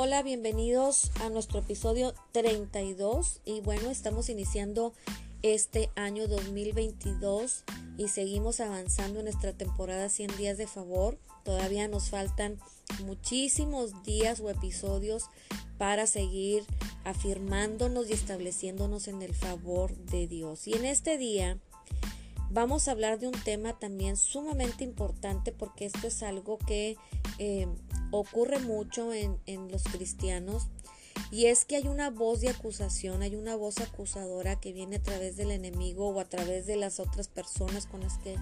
Hola, bienvenidos a nuestro episodio 32 y bueno, estamos iniciando este año 2022 y seguimos avanzando en nuestra temporada 100 días de favor. Todavía nos faltan muchísimos días o episodios para seguir afirmándonos y estableciéndonos en el favor de Dios. Y en este día vamos a hablar de un tema también sumamente importante porque esto es algo que eh, ocurre mucho en, los cristianos y es que hay una voz de acusación, hay una voz acusadora que viene a través del enemigo o a través de las otras personas con las que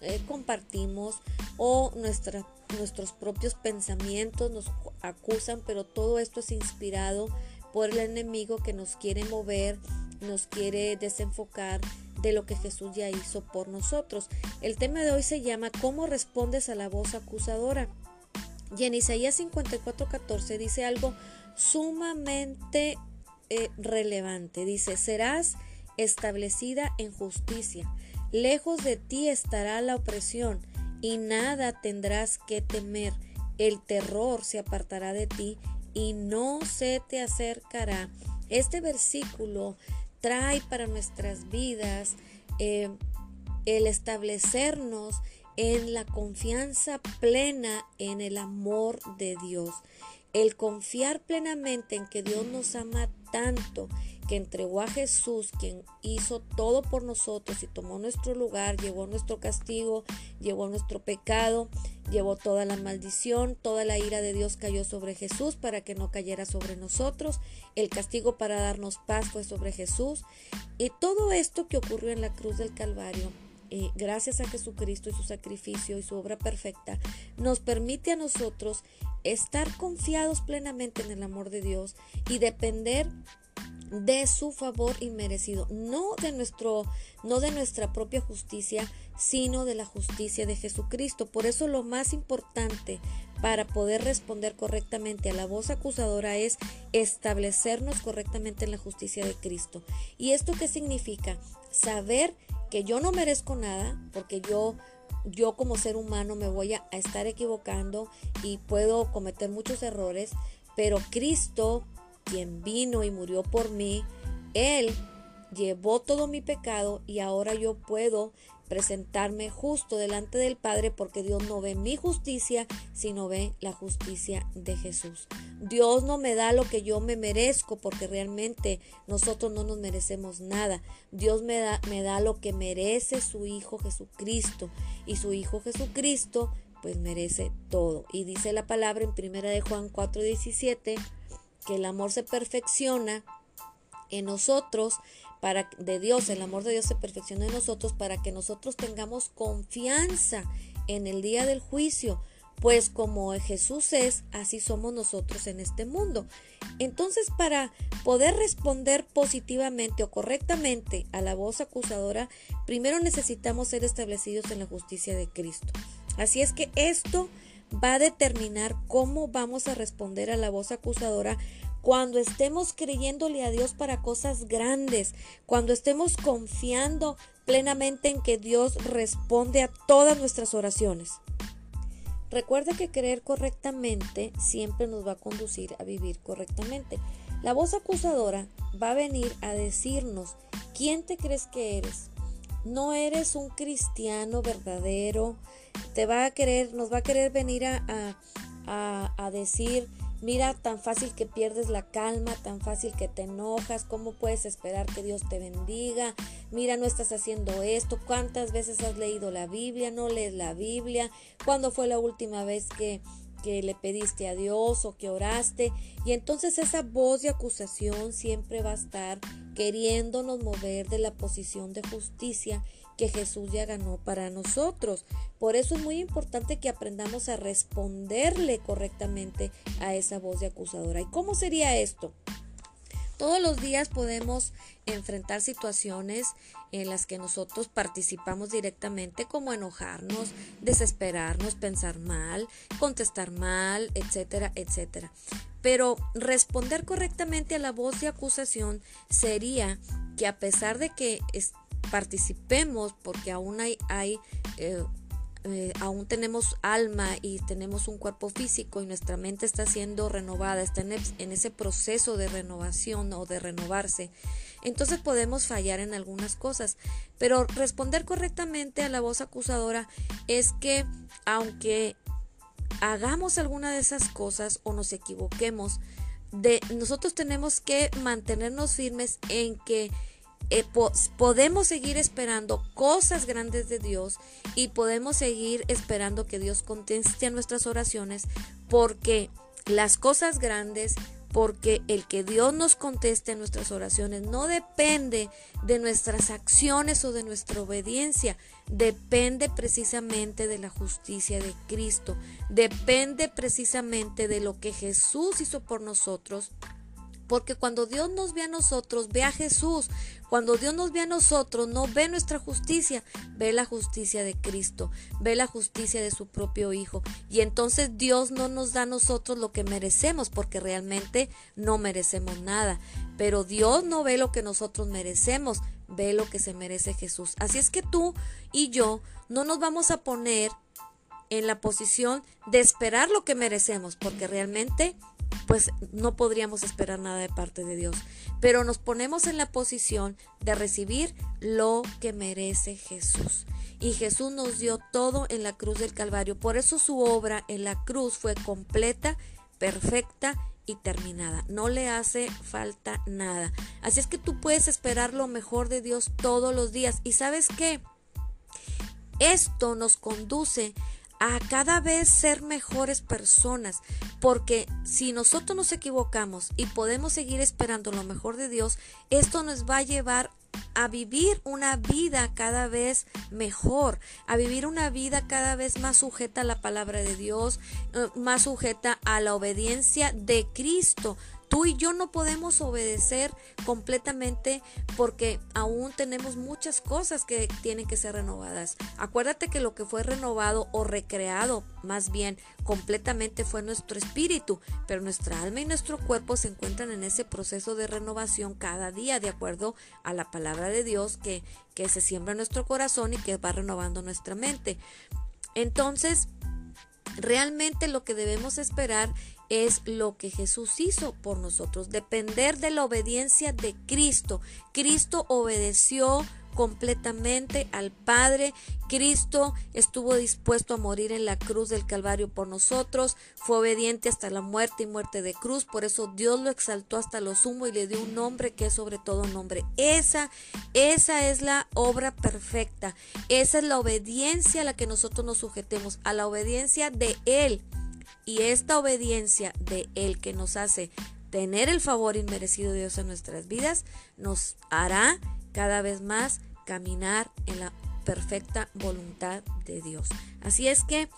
eh, compartimos o nuestros propios pensamientos nos acusan, pero todo esto es inspirado por el enemigo que nos quiere mover, nos quiere desenfocar de lo que Jesús ya hizo por nosotros. El tema de hoy se llama ¿Cómo respondes a la voz acusadora? Y en Isaías 54:14 dice algo sumamente eh, relevante. Dice, serás establecida en justicia. Lejos de ti estará la opresión y nada tendrás que temer. El terror se apartará de ti y no se te acercará. Este versículo trae para nuestras vidas eh, el establecernos en la confianza plena en el amor de Dios. El confiar plenamente en que Dios nos ama tanto que entregó a Jesús, quien hizo todo por nosotros y tomó nuestro lugar, llevó nuestro castigo, llevó nuestro pecado, llevó toda la maldición, toda la ira de Dios cayó sobre Jesús para que no cayera sobre nosotros, el castigo para darnos paz fue sobre Jesús. Y todo esto que ocurrió en la cruz del Calvario eh, gracias a Jesucristo y su sacrificio y su obra perfecta, nos permite a nosotros estar confiados plenamente en el amor de Dios y depender de su favor inmerecido, no de nuestro no de nuestra propia justicia, sino de la justicia de Jesucristo. Por eso lo más importante para poder responder correctamente a la voz acusadora es establecernos correctamente en la justicia de Cristo. ¿Y esto qué significa? Saber que yo no merezco nada, porque yo, yo como ser humano me voy a, estar equivocando y puedo cometer muchos errores, pero Cristo, quien vino y murió por mí, Él llevó todo mi pecado y ahora yo puedo presentarme justo delante del Padre porque Dios no ve mi justicia, sino ve la justicia de Jesús. Dios no me da lo que yo me merezco porque realmente nosotros no nos merecemos nada. Dios me da, me da lo que merece su Hijo Jesucristo y su Hijo Jesucristo pues merece todo. Y dice la palabra en primera de Juan 4:17 que el amor se perfecciona en nosotros de Dios, el amor de Dios se perfecciona en nosotros para que nosotros tengamos confianza en el día del juicio, pues como Jesús es, así somos nosotros en este mundo. Entonces, para poder responder positivamente o correctamente a la voz acusadora, primero necesitamos ser establecidos en la justicia de Cristo. Así es que esto va a determinar cómo vamos a responder a la voz acusadora cuando estemos creyéndole a Dios para cosas grandes, cuando estemos confiando plenamente en que Dios responde a todas nuestras oraciones. Recuerda que creer correctamente siempre nos va a conducir a vivir correctamente. La voz acusadora va a venir a decirnos, ¿quién te crees que eres? No eres un cristiano verdadero. Te va a querer, nos va a querer venir a, a, a decir, Mira tan fácil que pierdes la calma, tan fácil que te enojas, cómo puedes esperar que Dios te bendiga. Mira, no estás haciendo esto. ¿Cuántas veces has leído la Biblia? No lees la Biblia. ¿Cuándo fue la última vez que, que le pediste a Dios o que oraste? Y entonces esa voz de acusación siempre va a estar queriéndonos mover de la posición de justicia que Jesús ya ganó para nosotros. Por eso es muy importante que aprendamos a responderle correctamente a esa voz de acusadora. ¿Y cómo sería esto? Todos los días podemos enfrentar situaciones en las que nosotros participamos directamente como enojarnos, desesperarnos, pensar mal, contestar mal, etcétera, etcétera. Pero responder correctamente a la voz de acusación sería que a pesar de que participemos porque aún hay, hay, eh, eh, aún tenemos alma y tenemos un cuerpo físico y nuestra mente está siendo renovada, está en, ese proceso de renovación o de renovarse, entonces podemos fallar en algunas cosas. Pero responder correctamente a la voz acusadora es que aunque hagamos alguna de esas cosas o nos equivoquemos, nosotros tenemos que mantenernos firmes en que eh, podemos seguir esperando cosas grandes de Dios y podemos seguir esperando que Dios conteste a nuestras oraciones porque las cosas grandes porque el que Dios nos conteste nuestras oraciones no depende de nuestras acciones o de nuestra obediencia, depende precisamente de la justicia de Cristo, depende precisamente de lo que Jesús hizo por nosotros porque cuando Dios nos ve a nosotros, ve a Jesús. Cuando Dios nos ve a nosotros, no ve nuestra justicia, ve la justicia de Cristo, ve la justicia de su propio Hijo. Y entonces Dios no nos da a nosotros lo que merecemos, porque realmente no merecemos nada. Pero Dios no ve lo que nosotros merecemos, ve lo que se merece Jesús. Así es que tú y yo no nos vamos a poner en la posición de esperar lo que merecemos, porque realmente pues no podríamos esperar nada de parte de Dios. Pero nos ponemos en la posición de recibir lo que merece Jesús. Y Jesús nos dio todo en la cruz del Calvario. Por eso su obra en la cruz fue completa, perfecta y terminada. No le hace falta nada. Así es que tú puedes esperar lo mejor de Dios todos los días. Y sabes qué? Esto nos conduce a cada vez ser mejores personas, porque si nosotros nos equivocamos y podemos seguir esperando lo mejor de Dios, esto nos va a llevar a vivir una vida cada vez mejor, a vivir una vida cada vez más sujeta a la palabra de Dios, eh, más sujeta a la obediencia de Cristo. Tú y yo no podemos obedecer completamente porque aún tenemos muchas cosas que tienen que ser renovadas. Acuérdate que lo que fue renovado o recreado más bien completamente fue nuestro espíritu, pero nuestra alma y nuestro cuerpo se encuentran en ese proceso de renovación cada día de acuerdo a la palabra de Dios que, que se siembra en nuestro corazón y que va renovando nuestra mente. Entonces, realmente lo que debemos esperar es lo que Jesús hizo por nosotros, depender de la obediencia de Cristo. Cristo obedeció completamente al Padre. Cristo estuvo dispuesto a morir en la cruz del Calvario por nosotros, fue obediente hasta la muerte y muerte de cruz, por eso Dios lo exaltó hasta lo sumo y le dio un nombre que es sobre todo nombre. Esa, esa es la obra perfecta, esa es la obediencia a la que nosotros nos sujetemos, a la obediencia de Él. Y esta obediencia de Él que nos hace tener el favor inmerecido de Dios en nuestras vidas, nos hará cada vez más caminar en la perfecta voluntad de Dios. Así es que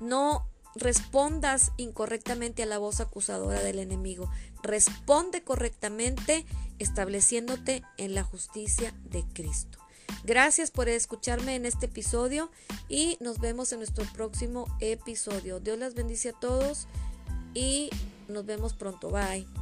no respondas incorrectamente a la voz acusadora del enemigo. Responde correctamente estableciéndote en la justicia de Cristo. Gracias por escucharme en este episodio y nos vemos en nuestro próximo episodio. Dios las bendice a todos y nos vemos pronto. Bye.